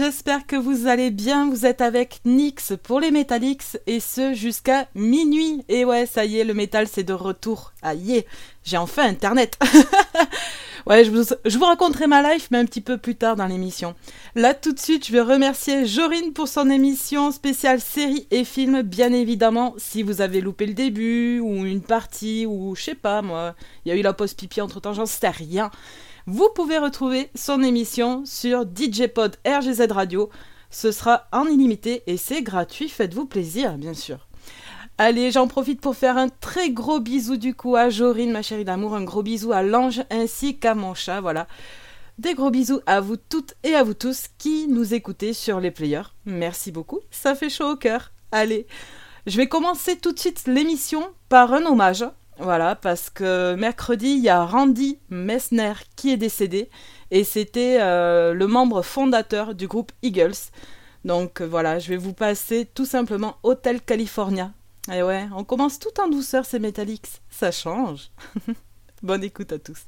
j'espère que vous allez bien. Vous êtes avec Nix pour les Metallix et ce jusqu'à minuit. Et ouais, ça y est, le métal c'est de retour. Aïe, j'ai enfin internet. ouais, je vous, je vous, raconterai ma life, mais un petit peu plus tard dans l'émission. Là tout de suite, je vais remercier Jorine pour son émission spéciale série et film. Bien évidemment, si vous avez loupé le début ou une partie ou je sais pas moi, il y a eu la pause pipi entre temps, j'en sais rien. Vous pouvez retrouver son émission sur DJ Pod RGZ Radio. Ce sera en illimité et c'est gratuit. Faites-vous plaisir, bien sûr. Allez, j'en profite pour faire un très gros bisou du coup à Jorine, ma chérie d'amour, un gros bisou à l'ange ainsi qu'à mon chat, voilà. Des gros bisous à vous toutes et à vous tous qui nous écoutez sur les players. Merci beaucoup, ça fait chaud au cœur. Allez, je vais commencer tout de suite l'émission par un hommage voilà, parce que mercredi, il y a Randy Messner qui est décédé et c'était euh, le membre fondateur du groupe Eagles. Donc euh, voilà, je vais vous passer tout simplement Hotel California. Et ouais, on commence tout en douceur ces Metallics, ça change. Bonne écoute à tous.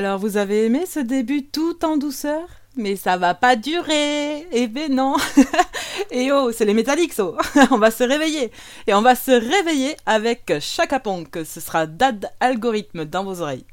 Alors, vous avez aimé ce début tout en douceur? Mais ça va pas durer Eh ben non Et eh oh, c'est les métalliques, oh. On va se réveiller Et on va se réveiller avec Chaka Punk. Ce sera Dad Algorithme dans vos oreilles.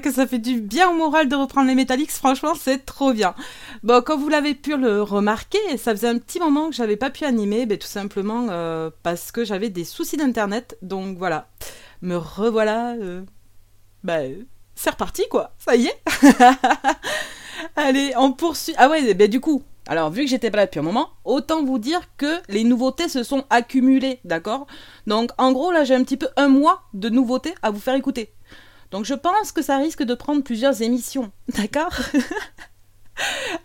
que ça fait du bien au moral de reprendre les Metallics, franchement c'est trop bien. Bon, comme vous l'avez pu le remarquer, ça faisait un petit moment que j'avais pas pu animer, ben, tout simplement euh, parce que j'avais des soucis d'internet, donc voilà. Me revoilà, euh, ben, c'est reparti quoi, ça y est. Allez, on poursuit. Ah ouais, ben du coup, alors, vu que j'étais pas là depuis un moment, autant vous dire que les nouveautés se sont accumulées, d'accord? Donc, en gros, là, j'ai un petit peu un mois de nouveautés à vous faire écouter. Donc je pense que ça risque de prendre plusieurs émissions, d'accord?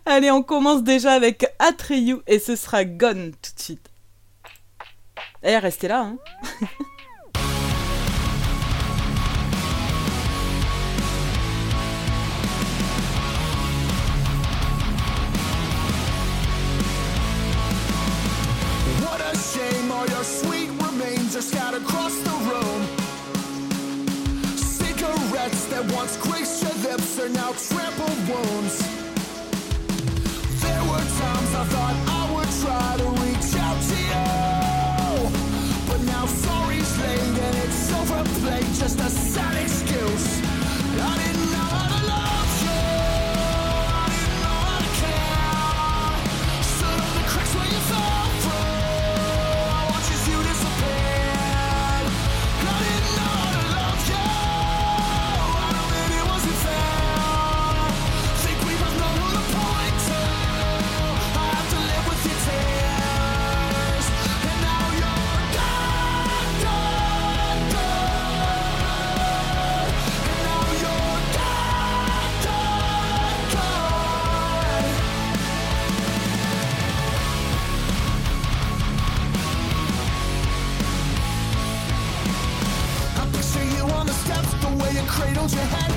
Allez, on commence déjà avec Atreyu et ce sera Gone tout de suite. Eh, restez là, hein out trampled wounds. There were times I thought I would try to reach out to you, but now sorry's late and it's overplayed, just a sad excuse. I didn't. 却还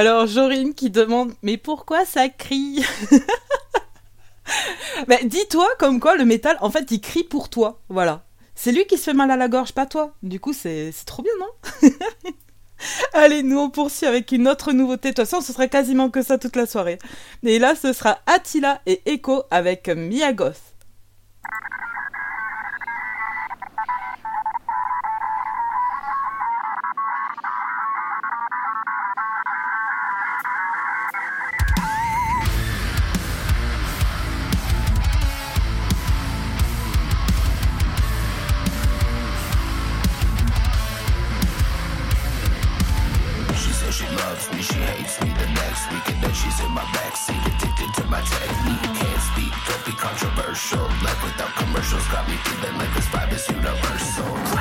Alors Jorine qui demande mais pourquoi ça crie bah, dis-toi comme quoi le métal en fait il crie pour toi, voilà. C'est lui qui se fait mal à la gorge, pas toi. Du coup c'est trop bien non Allez, nous on poursuit avec une autre nouveauté. De toute façon, ce serait quasiment que ça toute la soirée. Et là, ce sera Attila et Echo avec Miyagoth. In my backseat, addicted to my technique. Can't speak, don't be controversial. Life without commercials got me feeling like this vibe is universal.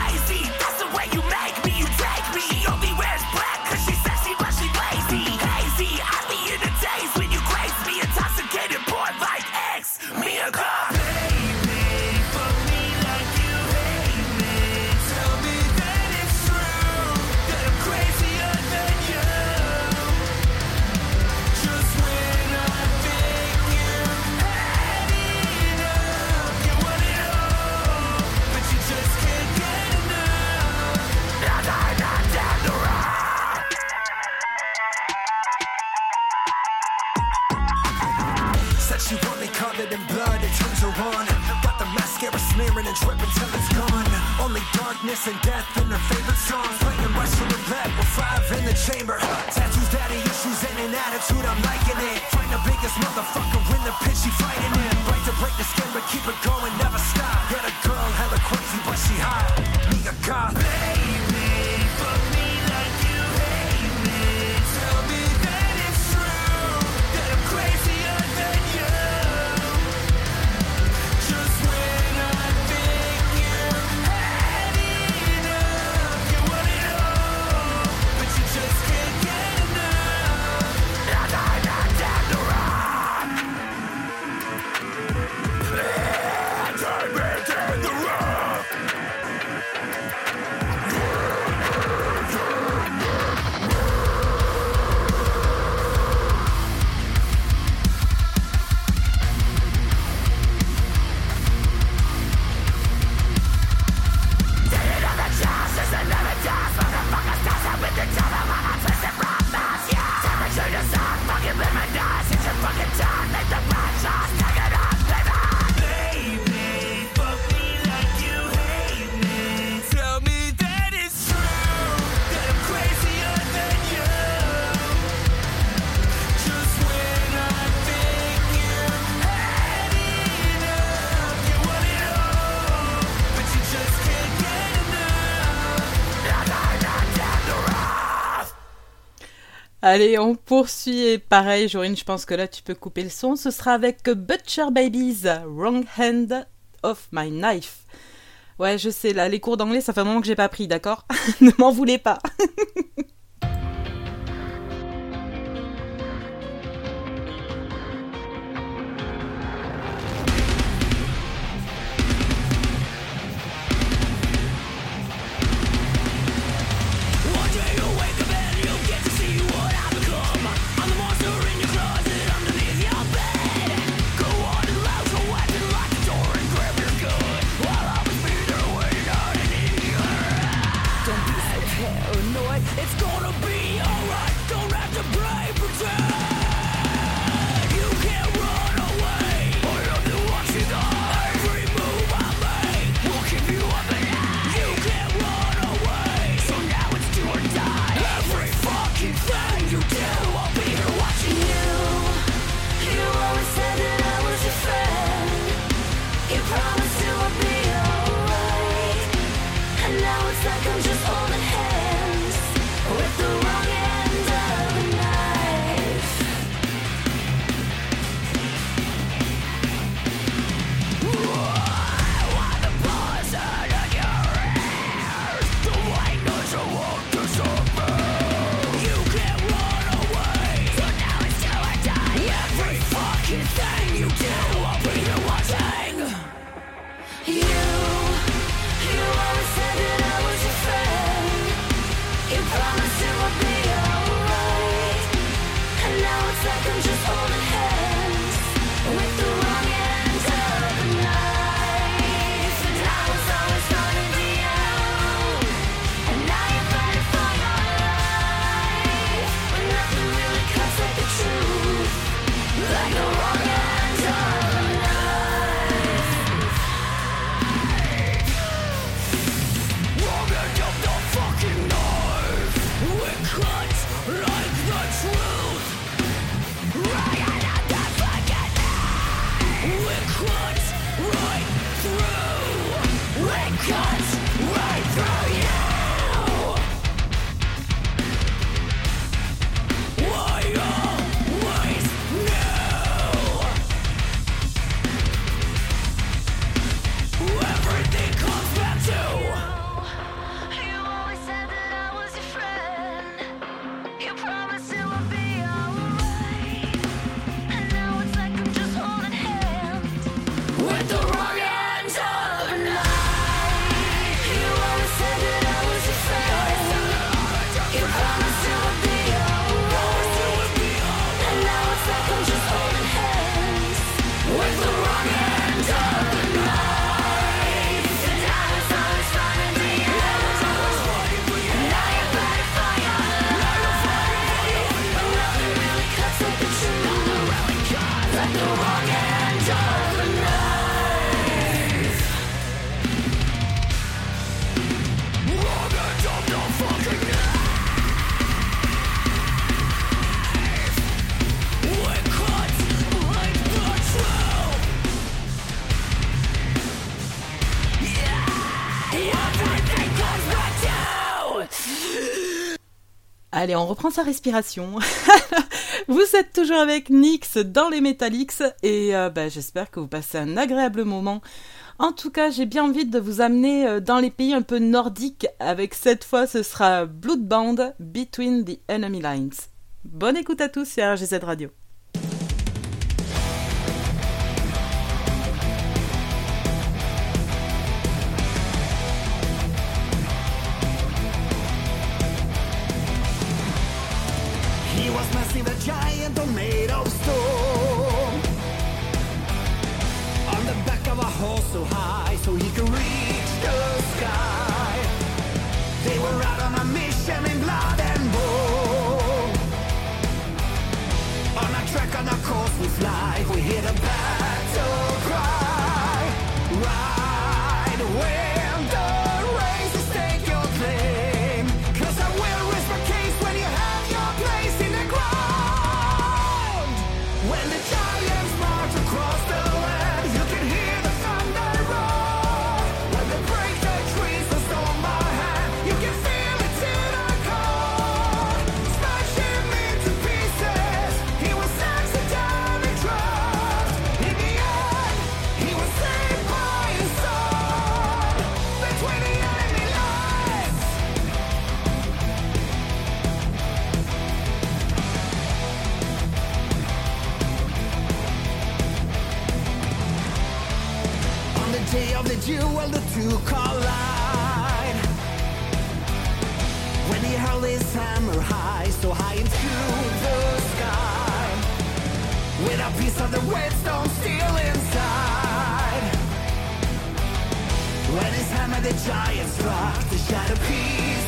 Allez, on poursuit et pareil, Jorine, je pense que là tu peux couper le son. Ce sera avec Butcher Babies, Wrong Hand of My Knife. Ouais, je sais, là, les cours d'anglais, ça fait un moment que j'ai pas pris, d'accord? Ne m'en voulez pas. Allez, on reprend sa respiration. vous êtes toujours avec Nix dans les Metalix et euh, bah, j'espère que vous passez un agréable moment. En tout cas, j'ai bien envie de vous amener euh, dans les pays un peu nordiques avec cette fois ce sera Bloodbound Between the Enemy Lines. Bonne écoute à tous sur RGZ Radio. when the two collide. When he hurl his hammer high, so high into the sky. With a piece of the whetstone steel inside. When his hammer the giant struck, the shadow piece.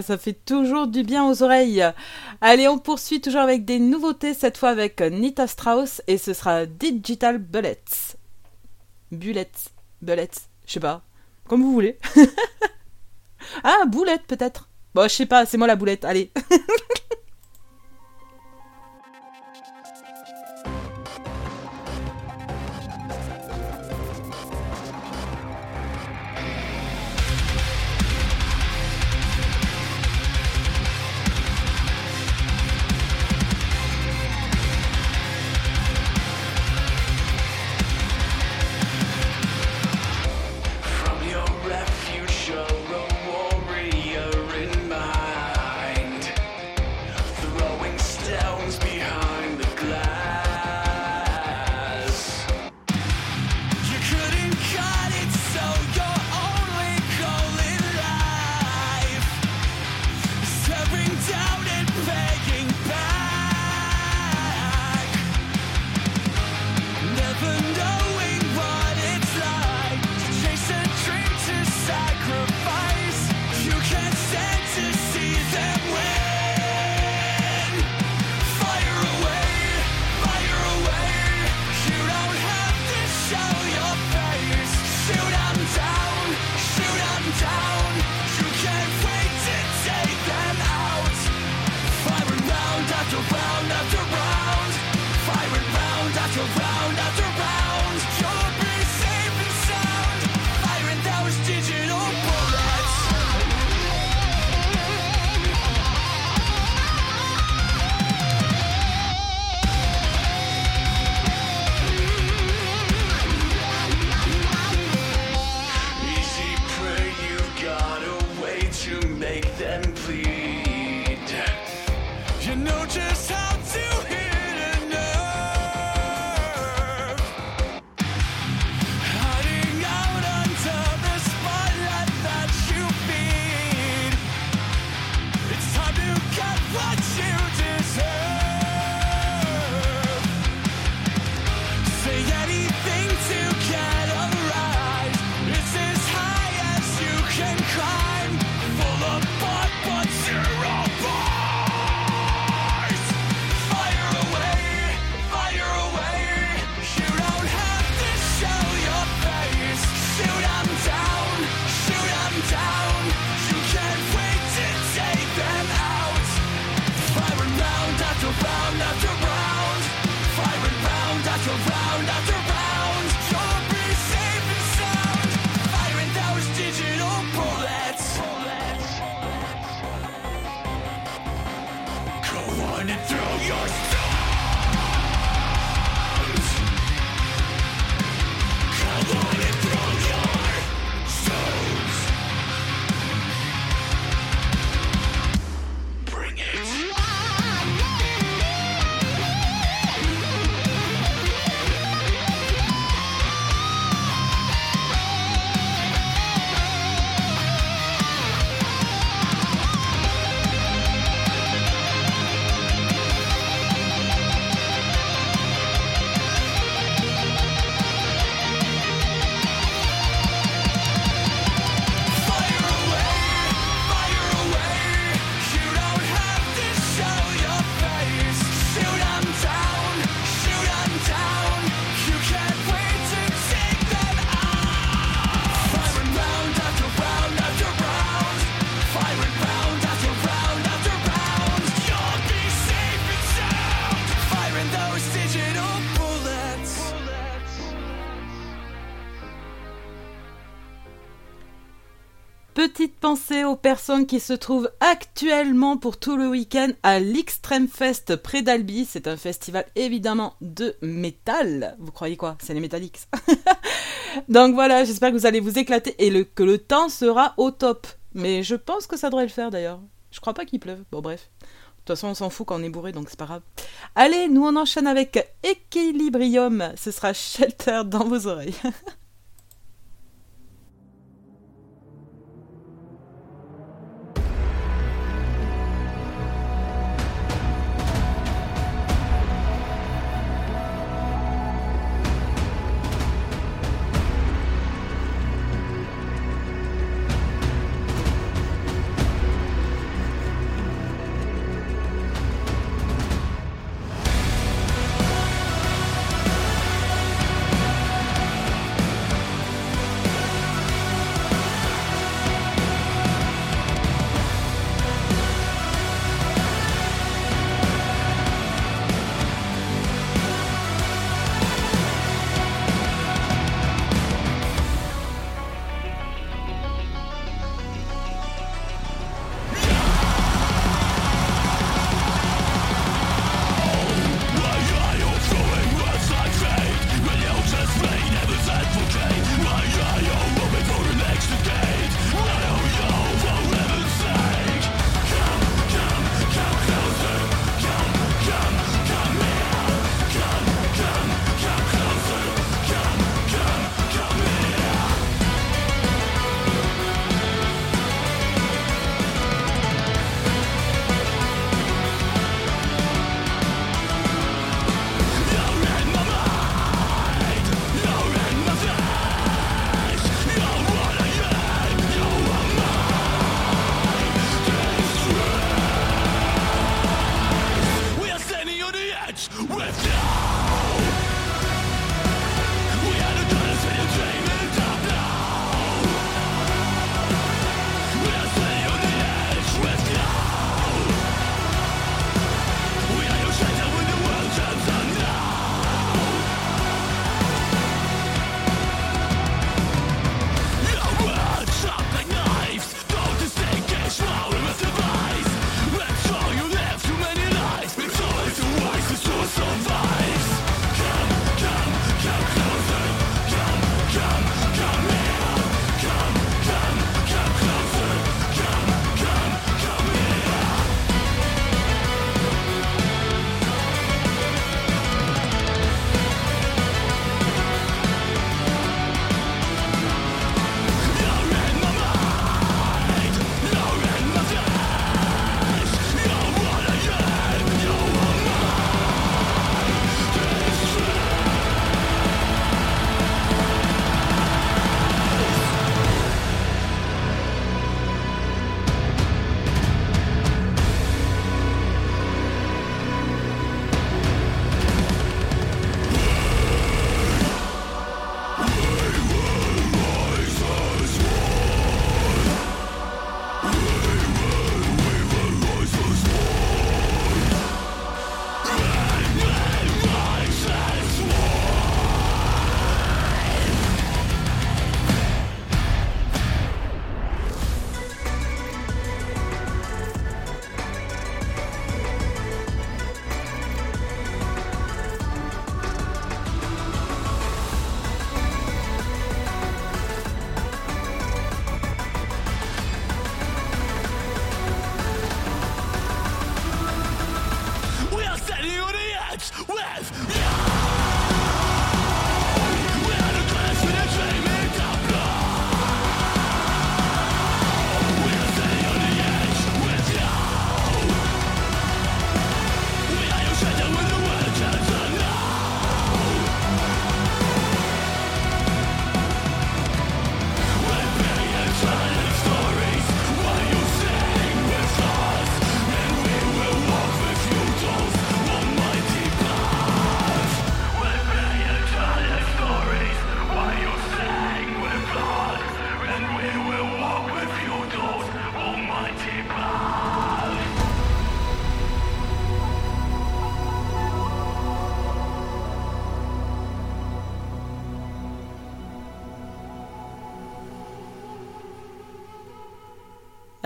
ça, fait toujours du bien aux oreilles. Allez, on poursuit toujours avec des nouveautés, cette fois avec Nita Strauss, et ce sera Digital Bullets. Bullets, Bullets, je sais pas, comme vous voulez. ah, boulette peut-être. Bon, je sais pas, c'est moi la boulette, allez. aux personnes qui se trouvent actuellement pour tout le week-end à l'Extreme Fest près d'Albi. C'est un festival évidemment de métal. Vous croyez quoi? C'est les Metallics. Donc voilà, j'espère que vous allez vous éclater et que le temps sera au top. Mais je pense que ça devrait le faire d'ailleurs. Je crois pas qu'il pleuve. Bon bref. De toute façon, on s'en fout quand on est bourré, donc c'est pas grave. Allez, nous on enchaîne avec Equilibrium. Ce sera Shelter dans vos oreilles.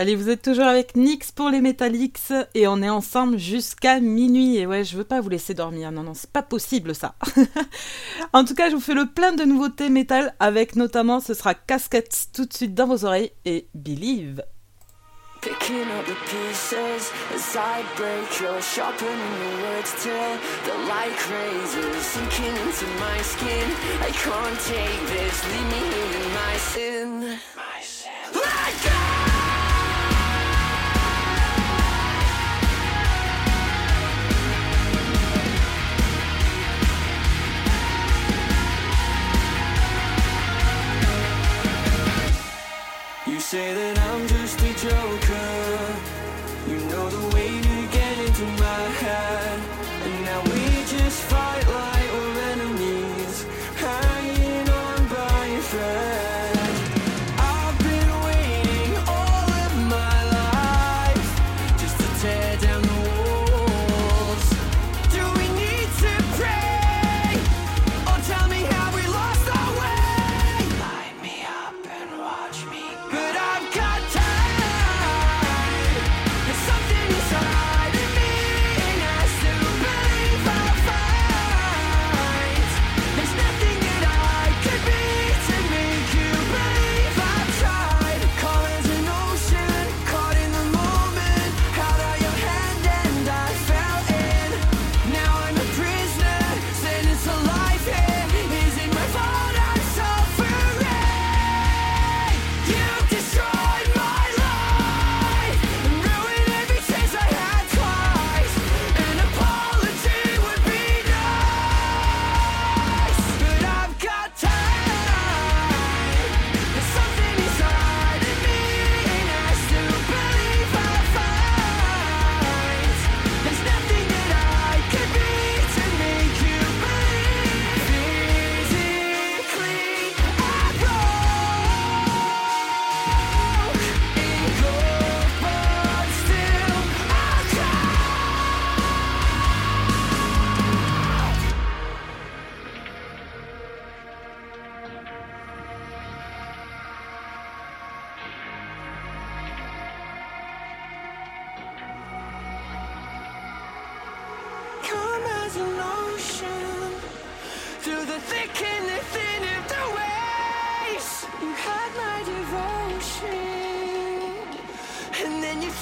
Allez, vous êtes toujours avec Nix pour les Metallics et on est ensemble jusqu'à minuit. Et ouais, je veux pas vous laisser dormir. Non, non, c'est pas possible ça. en tout cas, je vous fais le plein de nouveautés métal avec notamment, ce sera Casquettes tout de suite dans vos oreilles et Believe. Picking up the pieces as I break your words the light sinking into my skin. I can't take this, leave me in my sin. Say that I'm just a joker.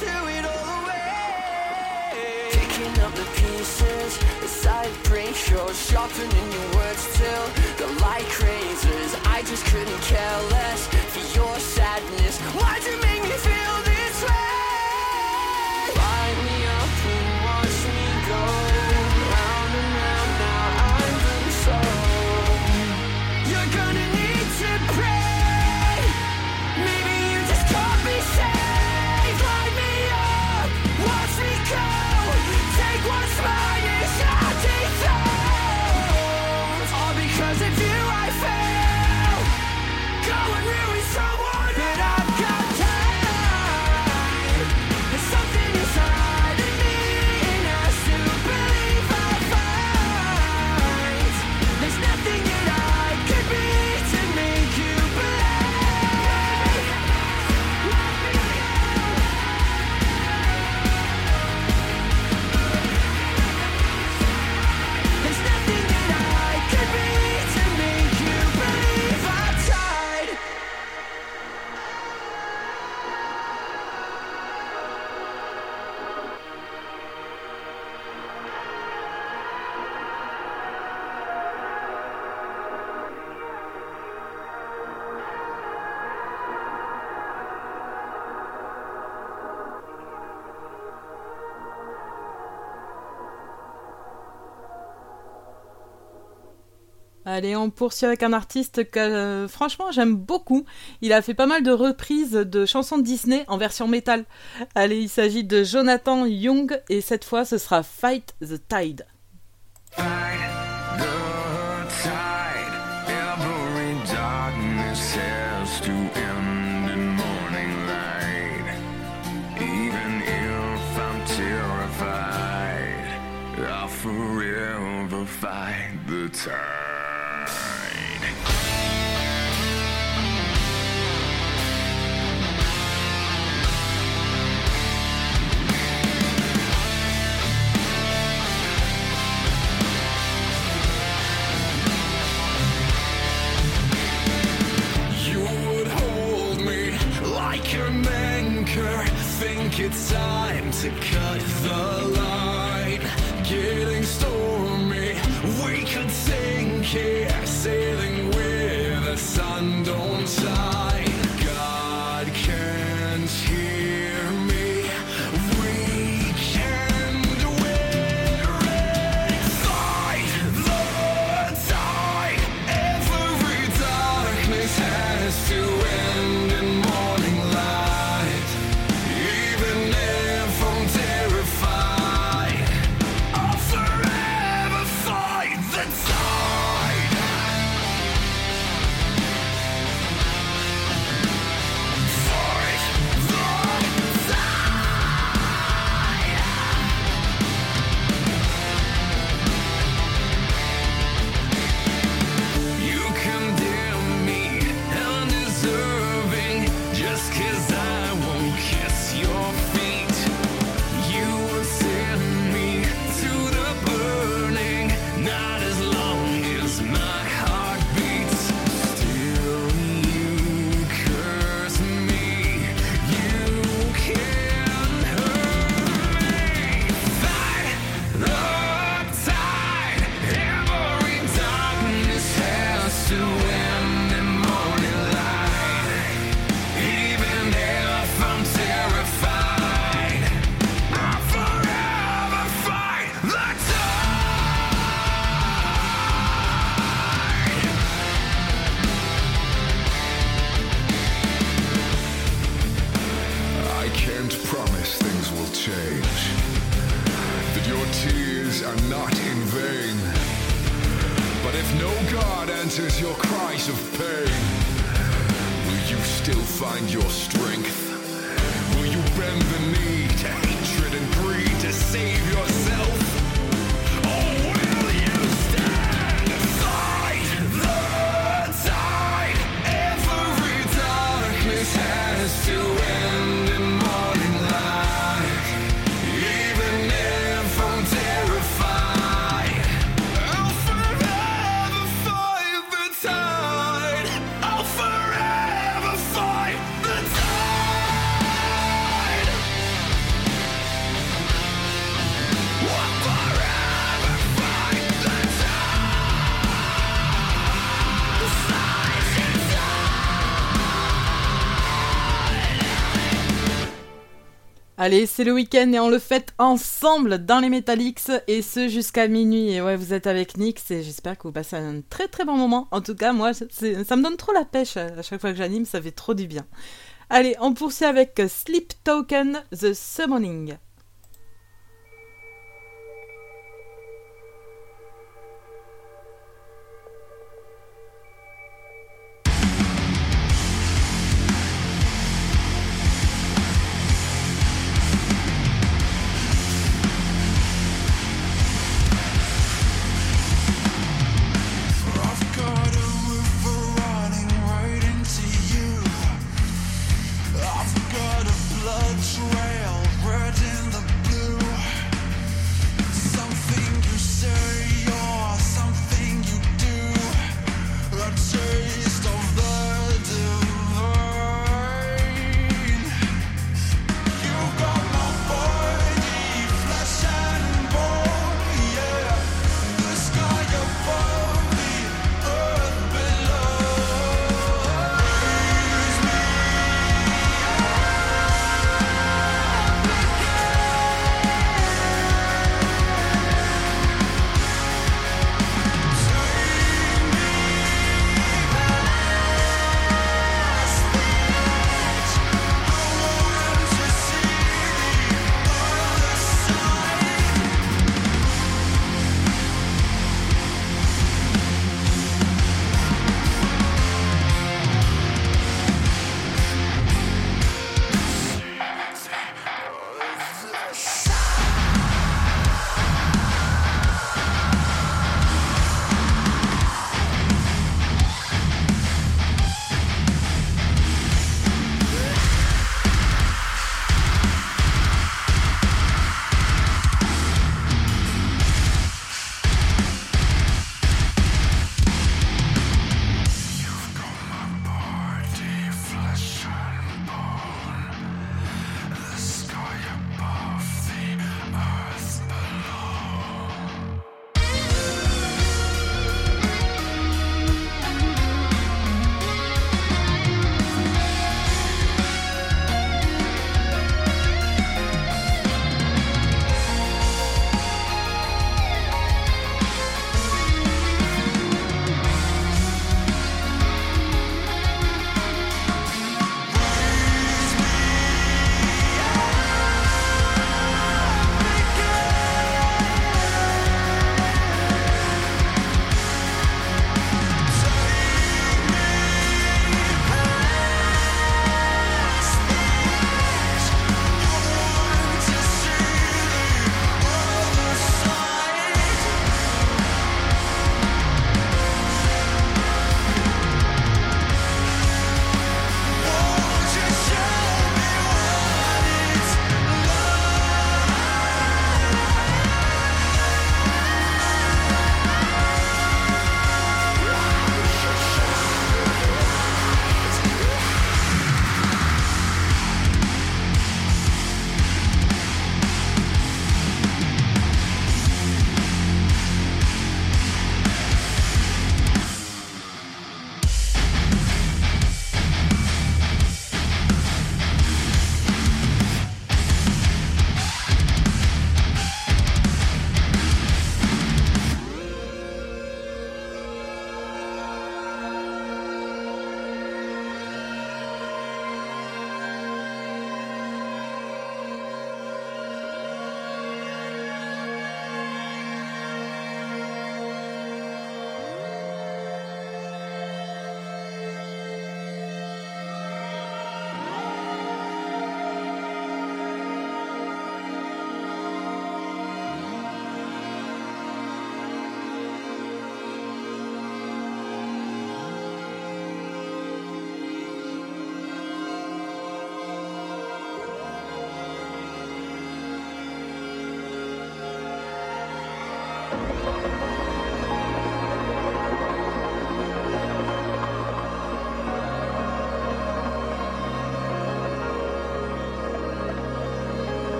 Threw it all away. Picking up the pieces as I break yours, sharpening your words till the light razors. I just couldn't care less Allez, on poursuit avec un artiste que euh, franchement j'aime beaucoup. Il a fait pas mal de reprises de chansons de Disney en version métal. Allez, il s'agit de Jonathan Young et cette fois ce sera Fight the Tide. Fight the tide. think it's time to cut the line. Getting stormy, we could sink here, sailing. Allez, c'est le week-end et on le fête ensemble dans les Metalix et ce jusqu'à minuit. Et ouais, vous êtes avec Nix et j'espère que vous passez un très très bon moment. En tout cas, moi, ça me donne trop la pêche euh, à chaque fois que j'anime, ça fait trop du bien. Allez, on poursuit avec Sleep Token The Summoning.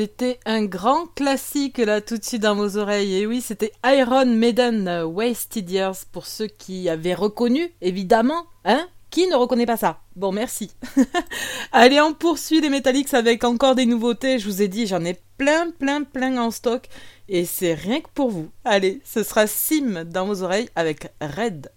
C'était un grand classique là tout de suite dans vos oreilles. Et oui, c'était Iron Maiden euh, Wasted Years pour ceux qui avaient reconnu, évidemment. Hein Qui ne reconnaît pas ça Bon, merci. Allez, on poursuit les Metallics avec encore des nouveautés. Je vous ai dit, j'en ai plein, plein, plein en stock. Et c'est rien que pour vous. Allez, ce sera Sim dans vos oreilles avec Red.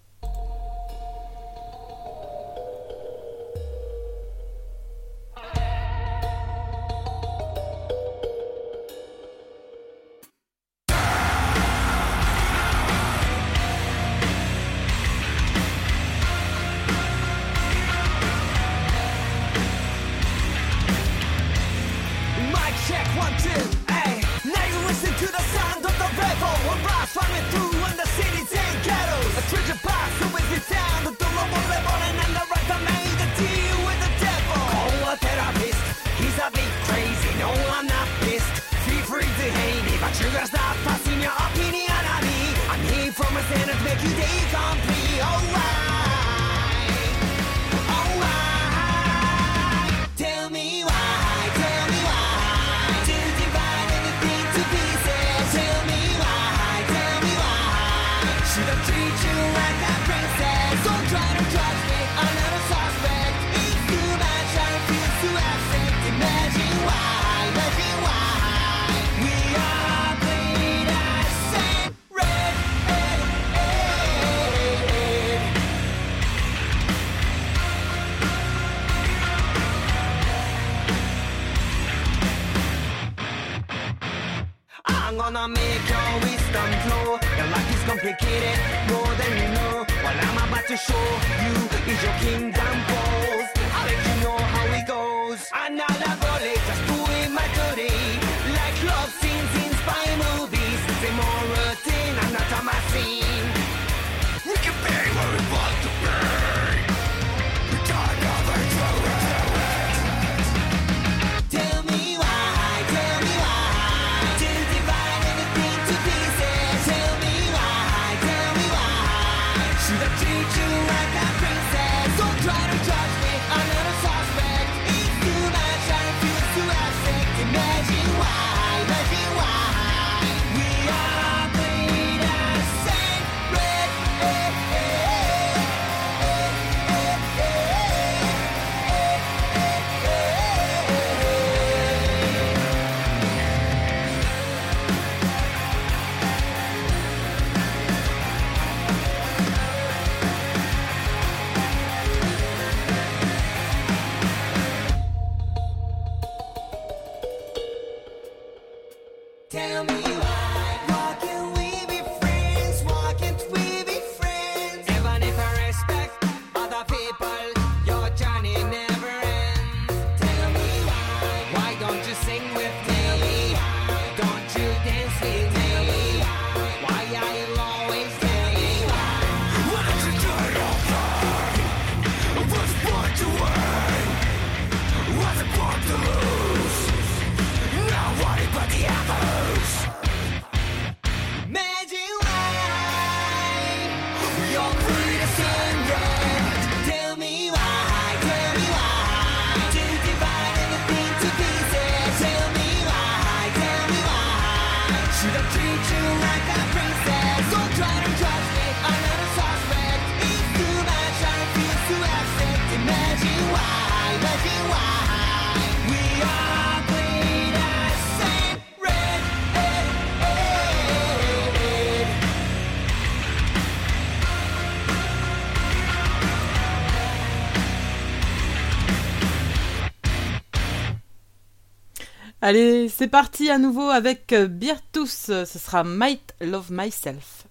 Allez, c'est parti à nouveau avec euh, Birtus. Ce sera Might Love Myself.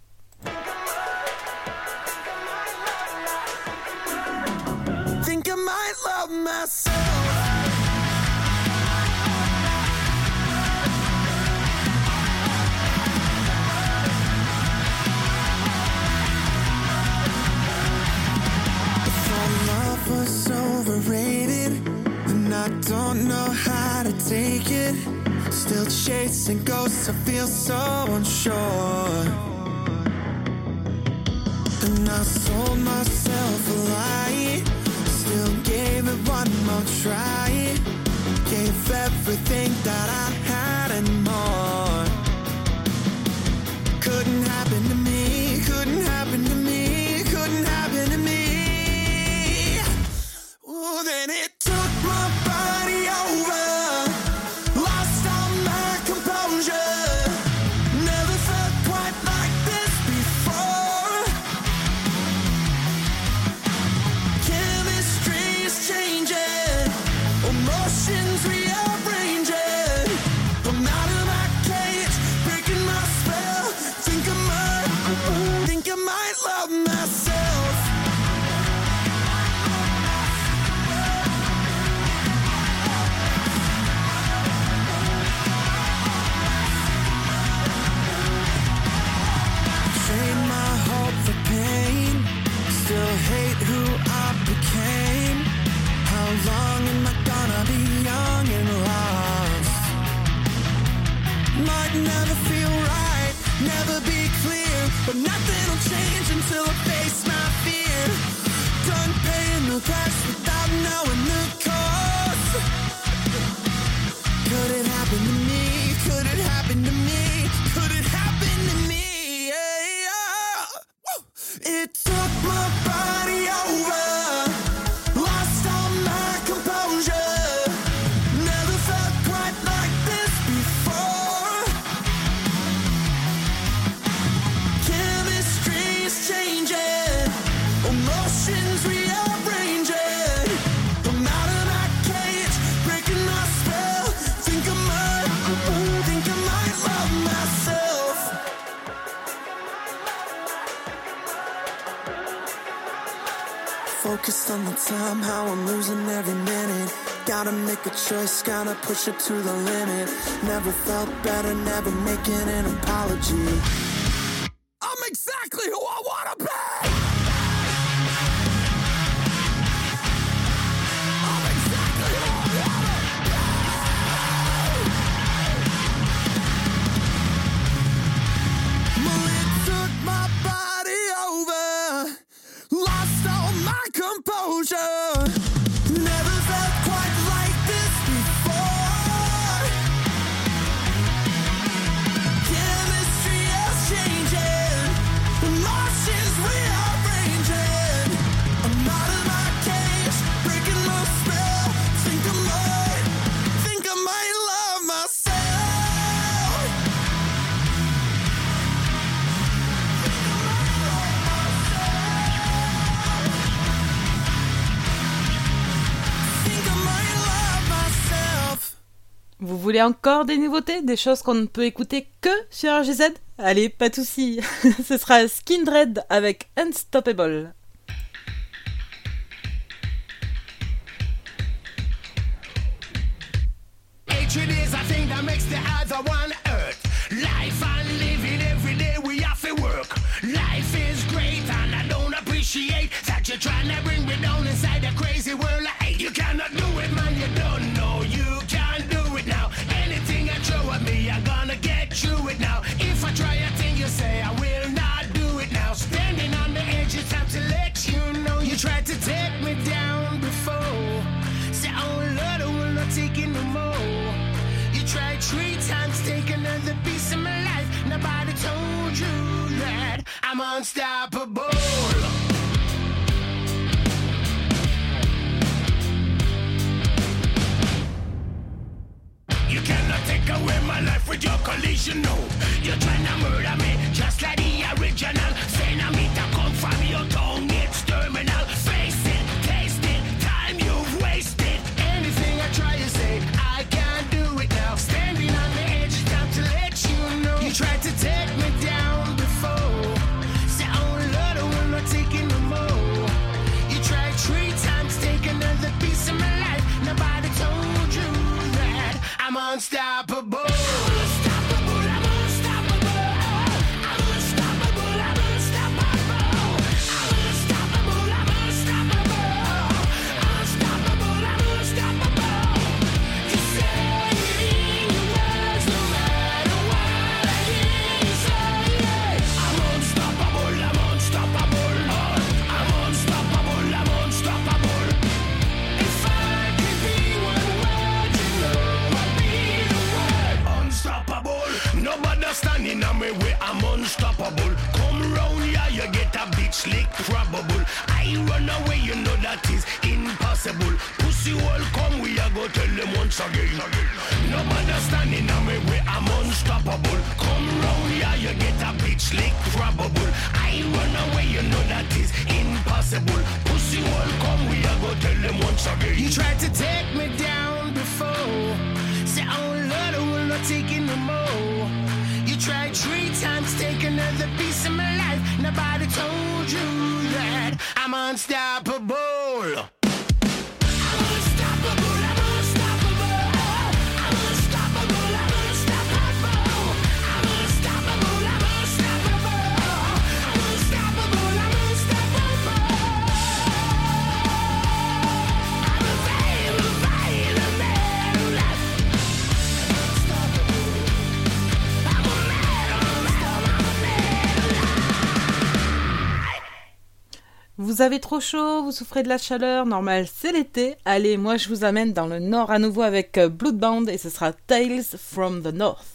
Chasing ghosts, I feel so unsure. And I sold myself a lie, still gave it one more try. Gave everything that I but nothing will change until I face my fear. Done paying the price without knowing the cost. Could it happen to me? Could it happen to me? Could it happen to me? Yeah, yeah. It took my Focused on the time, how I'm losing every minute. Gotta make a choice, gotta push it to the limit. Never felt better, never making an apology. I'm exactly who I composure. Voulez encore des nouveautés Des choses qu'on ne peut écouter que sur RGZ Allez, pas de soucis. Ce sera Skindred avec Unstoppable. Hatred is a thing that makes the of one earth. Life and living every day we have to work. Life is great and I don't appreciate that you're trying to bring me down inside a crazy world tried to take me down before. Say, oh Lord, oh, I will not take it no more. You tried three times, take another piece of my life. Nobody told you that I'm unstoppable. You cannot take away my life with your collision, no. You're trying to murder me, just like the original. Saying I mean to come from your tongue, Unstoppable, Standing on me way, I'm unstoppable. Come round here, you get a big slick probable. I run away, you know that is impossible. Pussy all come, we a go tell them once again. Nobody standing on me way, I'm unstoppable. Come round here, you get a big slick probable. I run away, you know that is impossible. Pussy all come, we a go tell them once again. You tried to take me down before. Say, oh Lord, oh, I will not take it no more. Tried three times, take another piece of my life. Nobody told you that I'm unstoppable. Vous avez trop chaud, vous souffrez de la chaleur, normal, c'est l'été. Allez, moi je vous amène dans le nord à nouveau avec euh, Bloodbound et ce sera Tales from the North.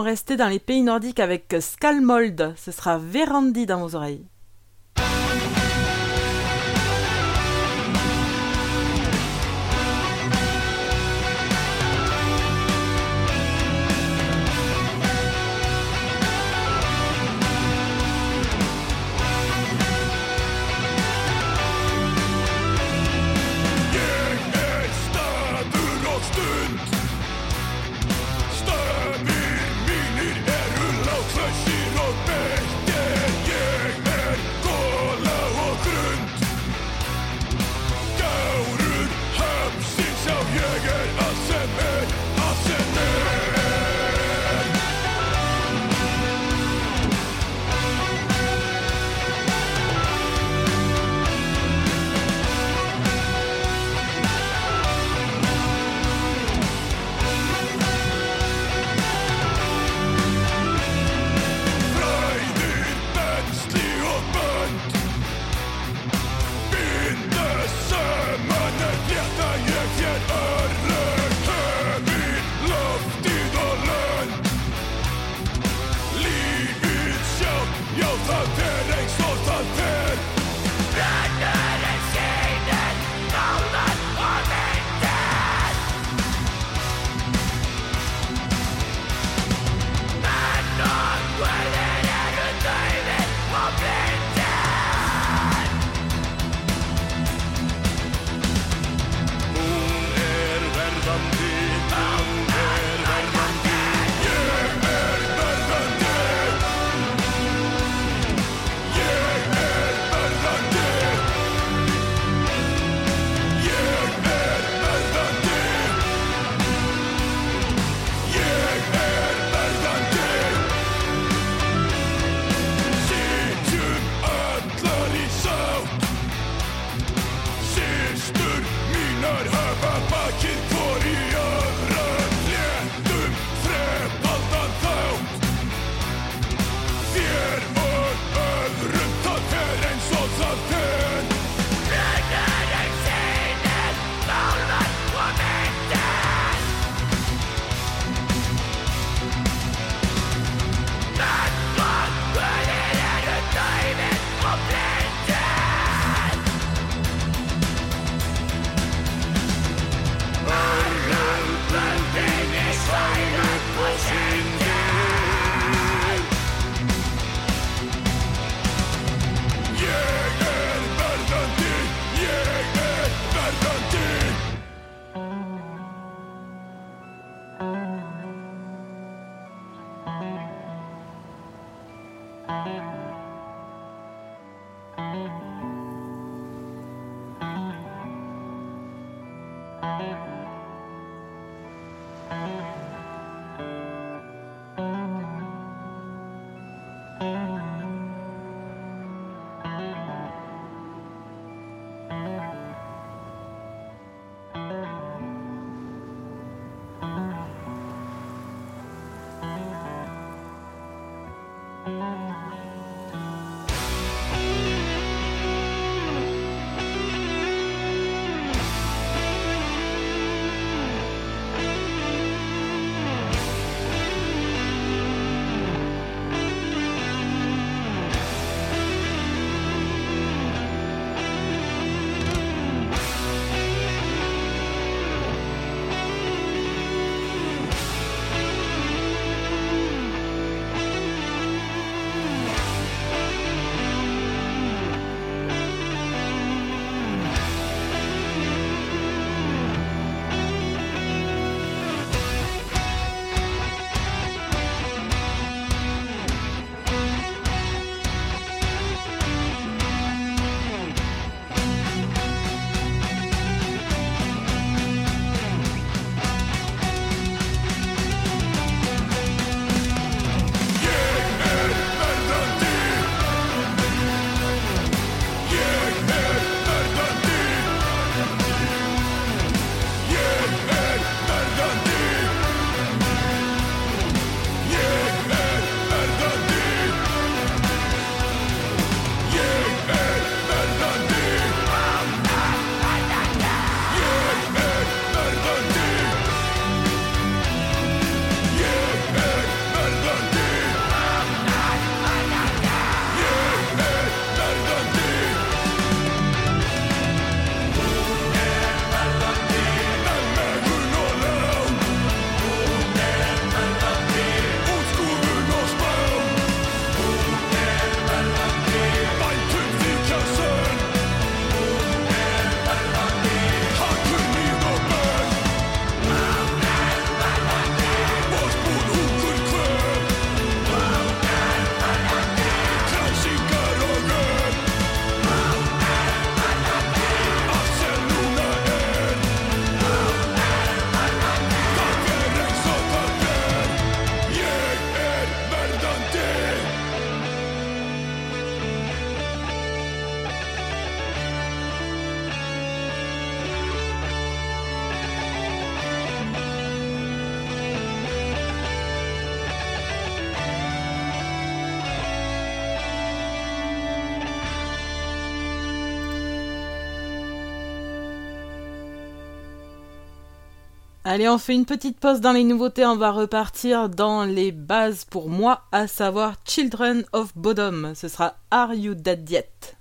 Restait dans les pays nordiques avec Skalmold, ce sera Verandi dans vos oreilles. Allez, on fait une petite pause dans les nouveautés, on va repartir dans les bases pour moi, à savoir Children of Bodom. Ce sera Are You Dead Yet?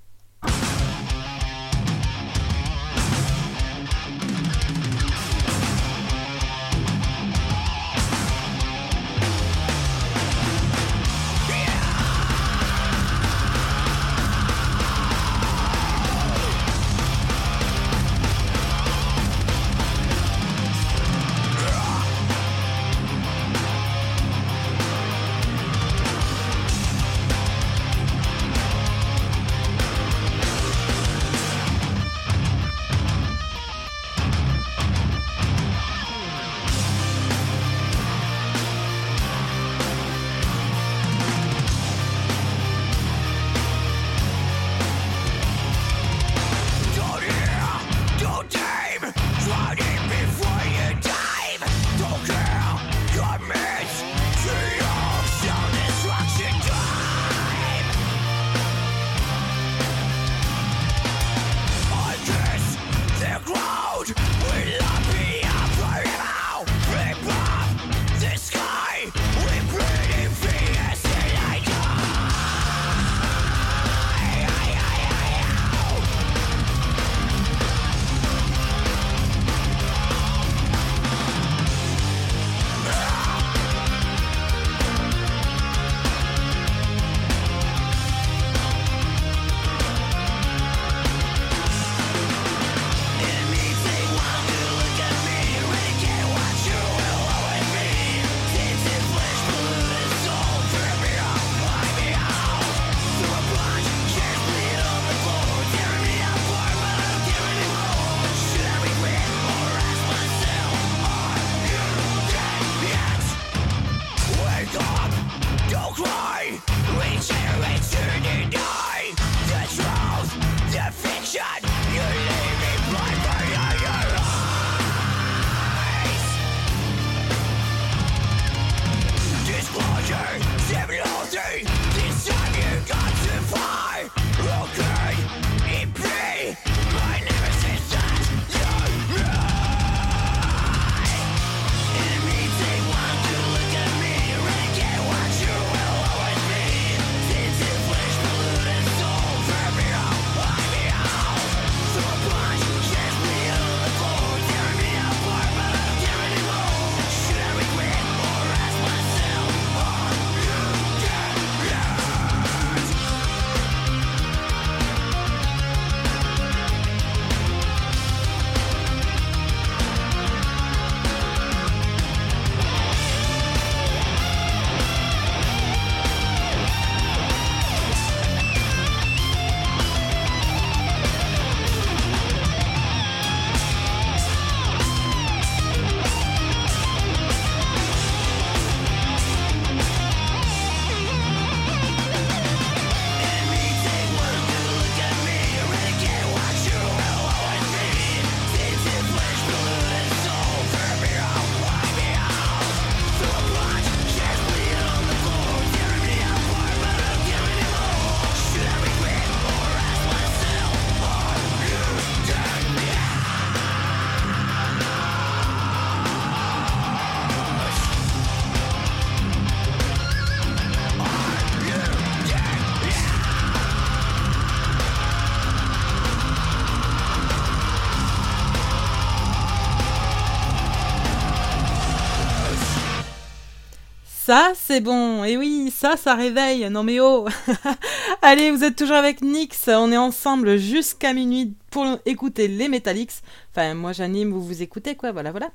Ça, c'est bon. Et oui, ça, ça réveille. Non mais oh. Allez, vous êtes toujours avec Nix. On est ensemble jusqu'à minuit pour écouter les Metallics. Enfin, moi j'anime, vous vous écoutez quoi. Voilà, voilà.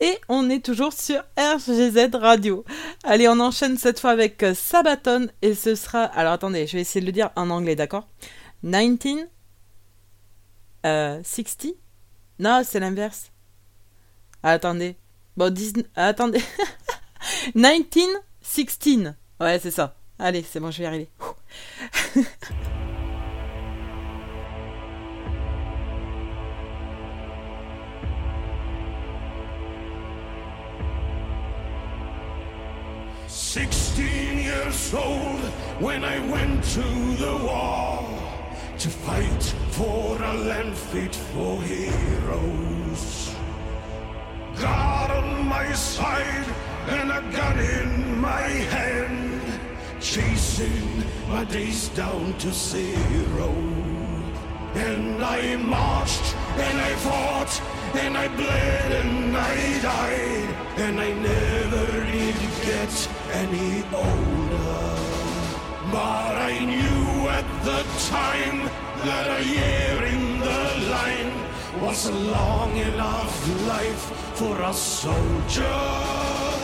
Et on est toujours sur RGZ Radio. Allez, on enchaîne cette fois avec euh, Sabaton et ce sera. Alors attendez, je vais essayer de le dire en anglais, d'accord? 19 euh, 60 Non, c'est l'inverse. Attendez. Bon, 19... ah, attendez. 1916. Ouais, c'est ça. Allez, c'est bon, je vais y arriver. Sixteen years old when I went to the war to fight for a land fit for heroes. God on my side. and a gun in my hand, chasing my days down to zero. And I marched, and I fought, and I bled, and I died, and I never did get any older. But I knew at the time that a year in the line was a long enough life for a soldier.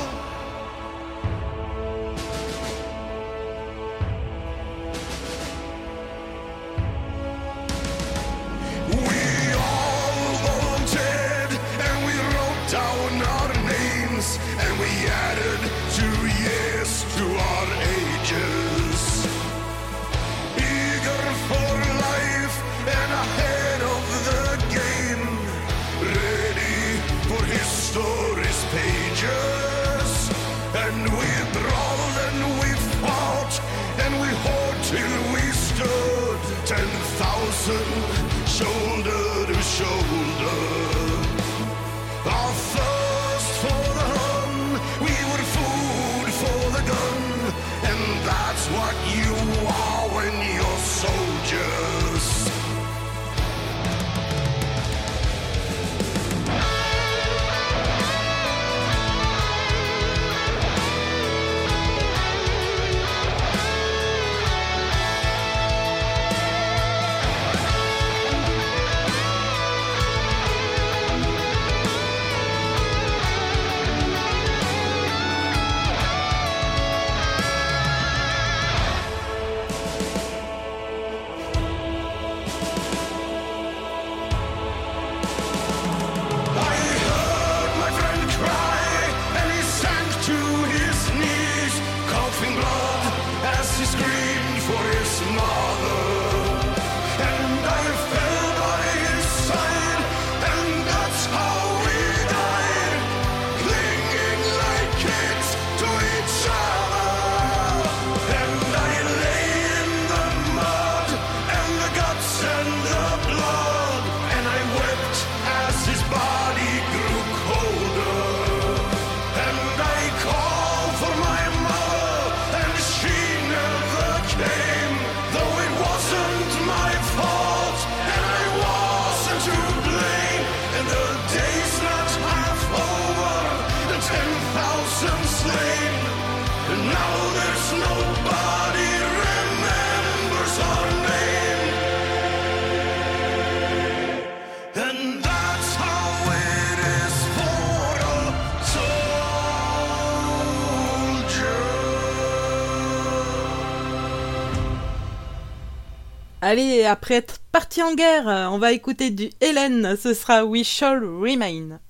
Allez, après être parti en guerre, on va écouter du Hélène, ce sera We Shall Remain.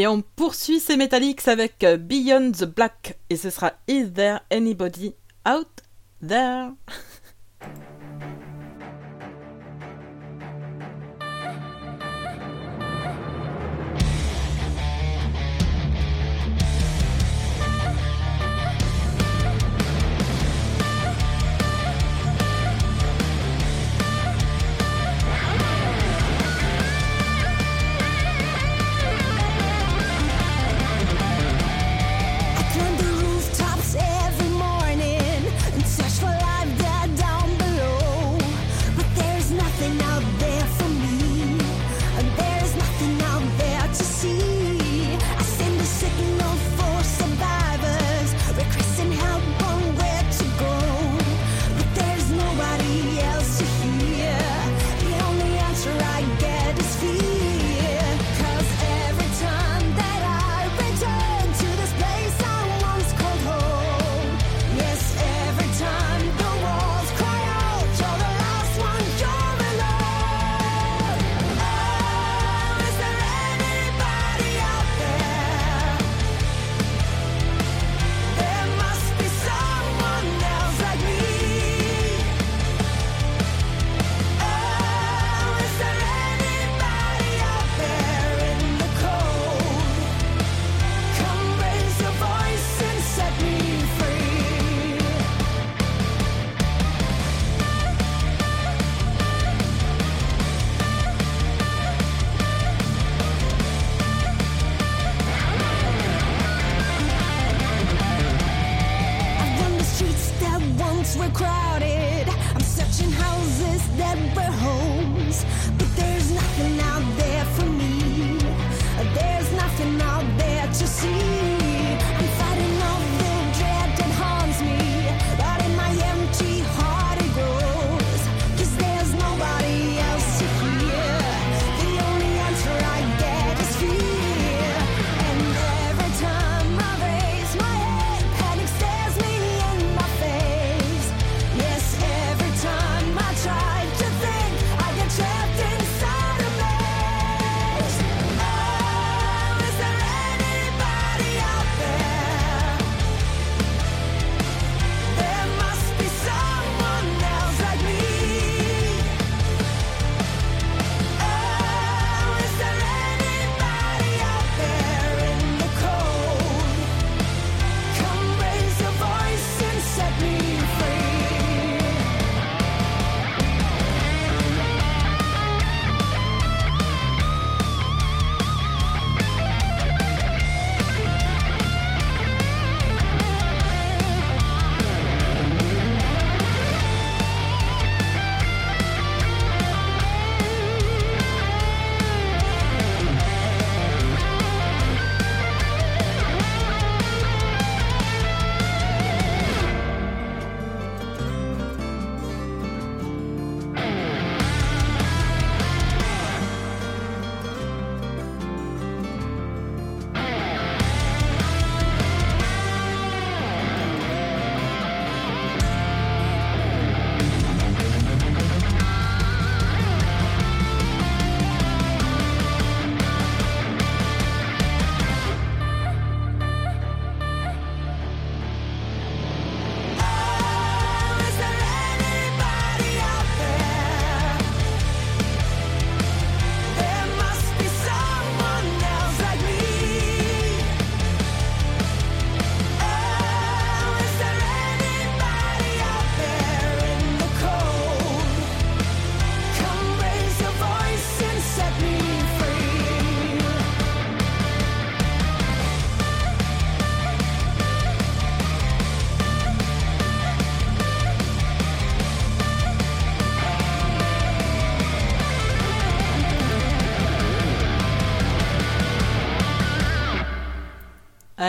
Et on poursuit ces Metallics avec Beyond the Black. Et ce sera Is There Anybody Out There?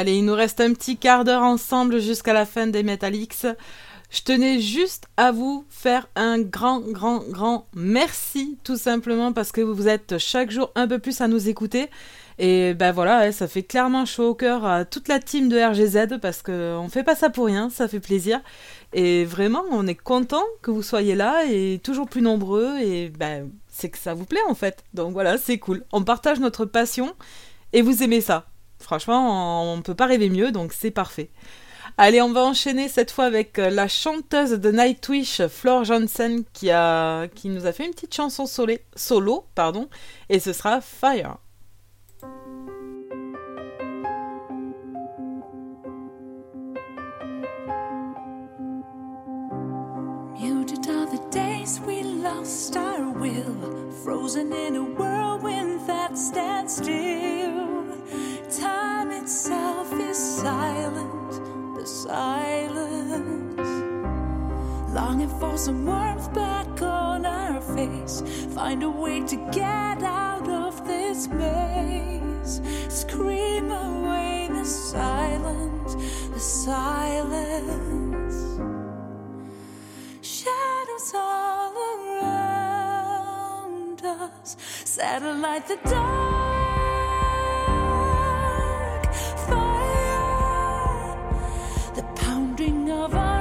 Allez, il nous reste un petit quart d'heure ensemble jusqu'à la fin des Metalix. Je tenais juste à vous faire un grand, grand, grand merci, tout simplement parce que vous êtes chaque jour un peu plus à nous écouter. Et ben voilà, ça fait clairement chaud au cœur à toute la team de RGZ parce qu'on ne fait pas ça pour rien, ça fait plaisir. Et vraiment, on est content que vous soyez là et toujours plus nombreux. Et ben, c'est que ça vous plaît en fait. Donc voilà, c'est cool. On partage notre passion et vous aimez ça. Franchement, on ne peut pas rêver mieux, donc c'est parfait. Allez, on va enchaîner cette fois avec euh, la chanteuse de Nightwish, Flor Johnson, qui, nous a fait une petite chanson solo, et ce sera Fire. We lost our will, frozen in a whirlwind that stands still. Time itself is silent, the silence. Longing for some warmth back on our face, find a way to get out of this maze. Scream away the silence, the silence. Shadows all around us, satellite the dark of our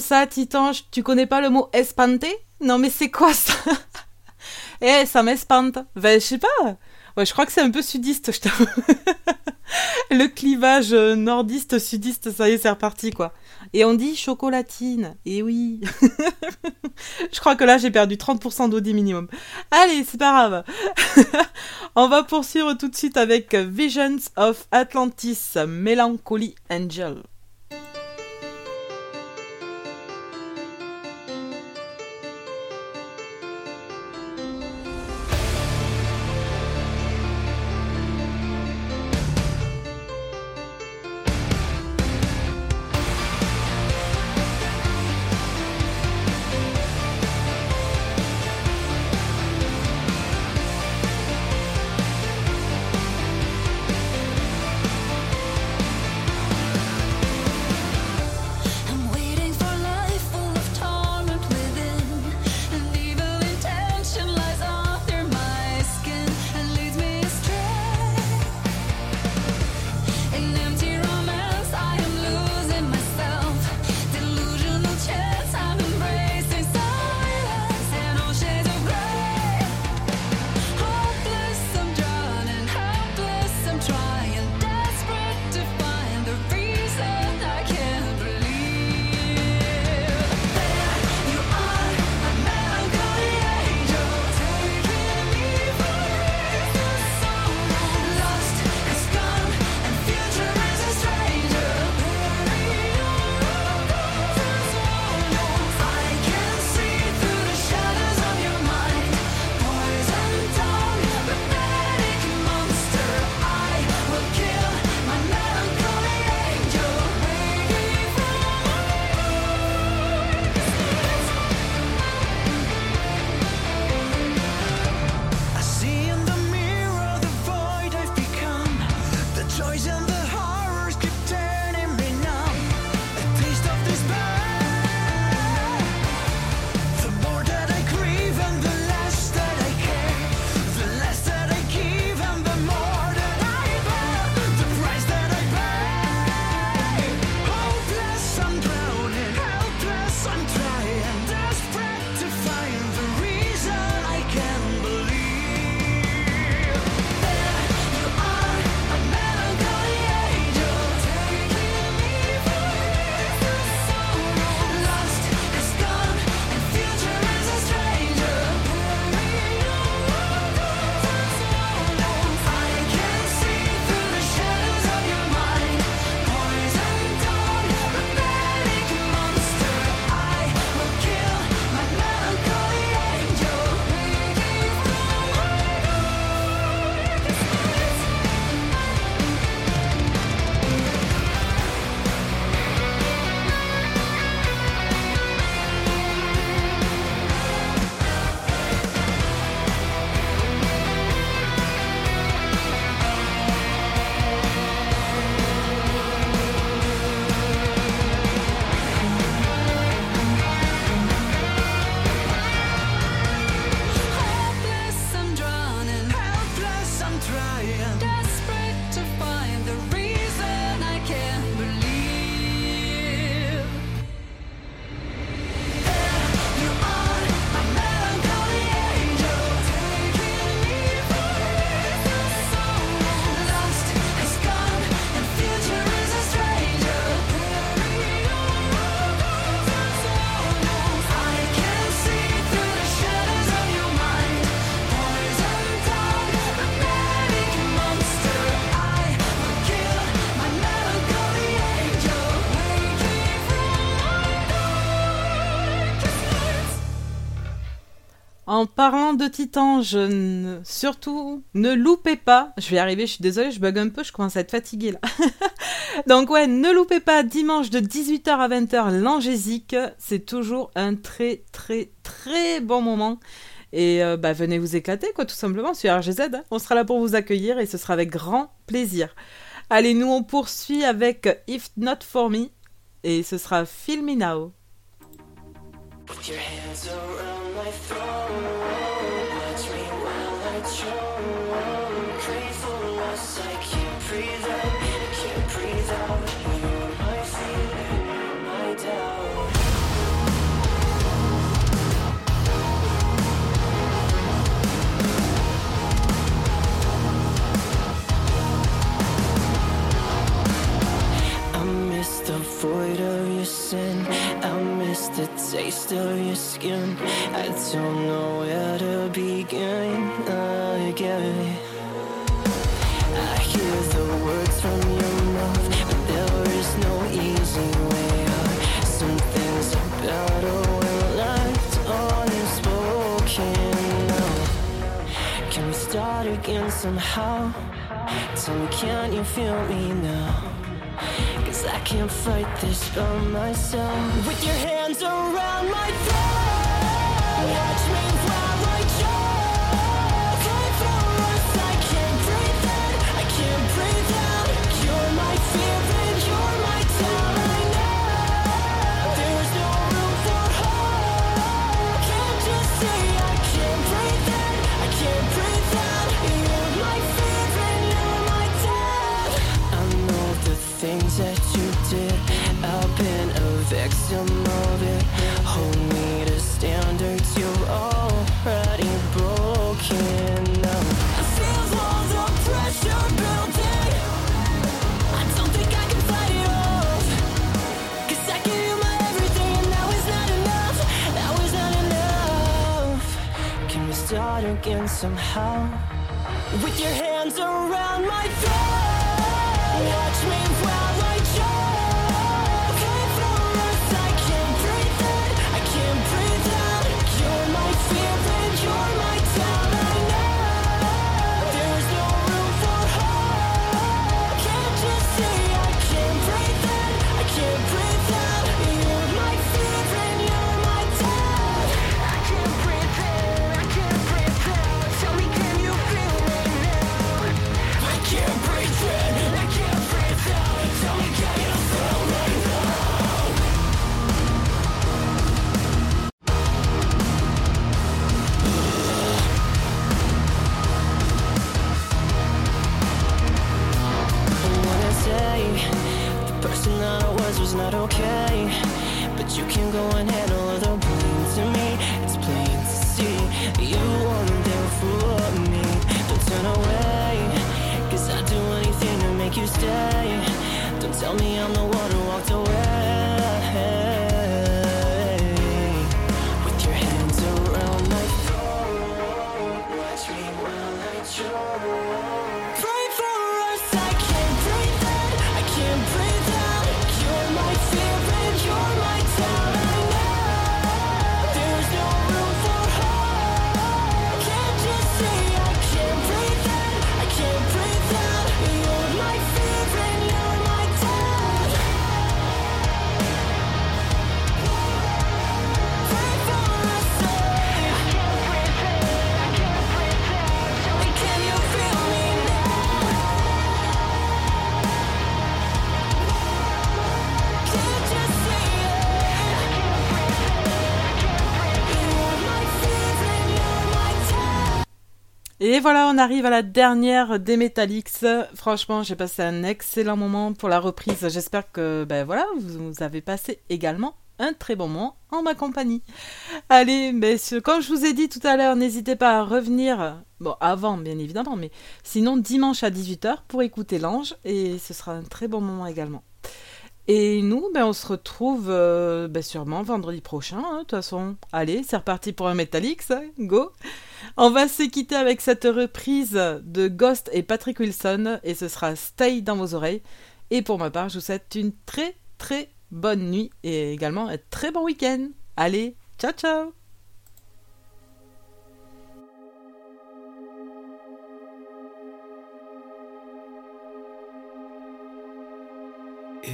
Ça, Titan Tu connais pas le mot espanté Non, mais c'est quoi ça? Eh, ça m'espante. Ben, je sais pas. Ouais, je crois que c'est un peu sudiste, je t'avoue. le clivage euh, nordiste-sudiste, ça y est, c'est reparti, quoi. Et on dit chocolatine. Et oui. je crois que là, j'ai perdu 30% d'audit minimum. Allez, c'est pas grave. on va poursuivre tout de suite avec Visions of Atlantis, Melancholy Angel. En parlant de Titan, je ne... surtout ne loupez pas. Je vais y arriver, je suis désolée, je bug un peu, je commence à être fatiguée là. Donc ouais, ne loupez pas dimanche de 18h à 20h l'Angésique. C'est toujours un très très très bon moment. Et euh, bah, venez vous éclater quoi, tout simplement sur RGZ. hein. On sera là pour vous accueillir et ce sera avec grand plaisir. Allez, nous on poursuit avec If Not For Me et ce sera Feel Me Now. Put your hands around my throat. Watch me while I choke. For. I can't breathe out. I can't breathe out. Miss the void of your sin. I miss the taste of your skin. I don't know where to begin again. I hear the words from your mouth, but there is no easy way out. Some things are better when left unspoken. Now, can we start again somehow? Tell me, can you feel me now? Cause I can't fight this by myself. With your hands around my throat, Hold me to standards you're already broken. I feel all the pressure building. I don't think I can fight it off. 'Cause I gave you my everything and that was not enough. That was not enough. Can we start again somehow? With your hands around my throat, voilà, on arrive à la dernière des Metallics. Franchement, j'ai passé un excellent moment pour la reprise. J'espère que ben voilà, vous, avez passé également un très bon moment en ma compagnie. Allez, ce- comme je vous ai dit tout à l'heure, n'hésitez pas à revenir, bon avant bien évidemment, mais sinon dimanche à 18h pour écouter l'ange et ce sera un très bon moment également. Et nous, ben, on se retrouve euh, ben, sûrement vendredi prochain. hein, De toute façon, allez, c'est reparti pour un Metallics. hein, go On va se quitter avec cette reprise de Ghost et Patrick Wilson. Et ce sera Stay dans vos oreilles. Et pour ma part, je vous souhaite une très très bonne nuit. Et également un très bon week-end. Allez, ciao ciao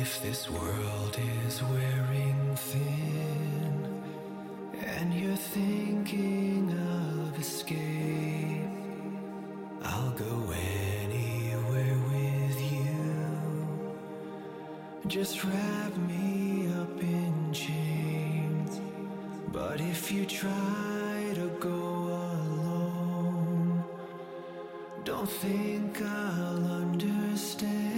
If this world is wearing thin and you're thinking of escape, I'll go anywhere with you. Just wrap me up in chains. But if you try to go alone, don't think I'll understand.